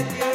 yeah.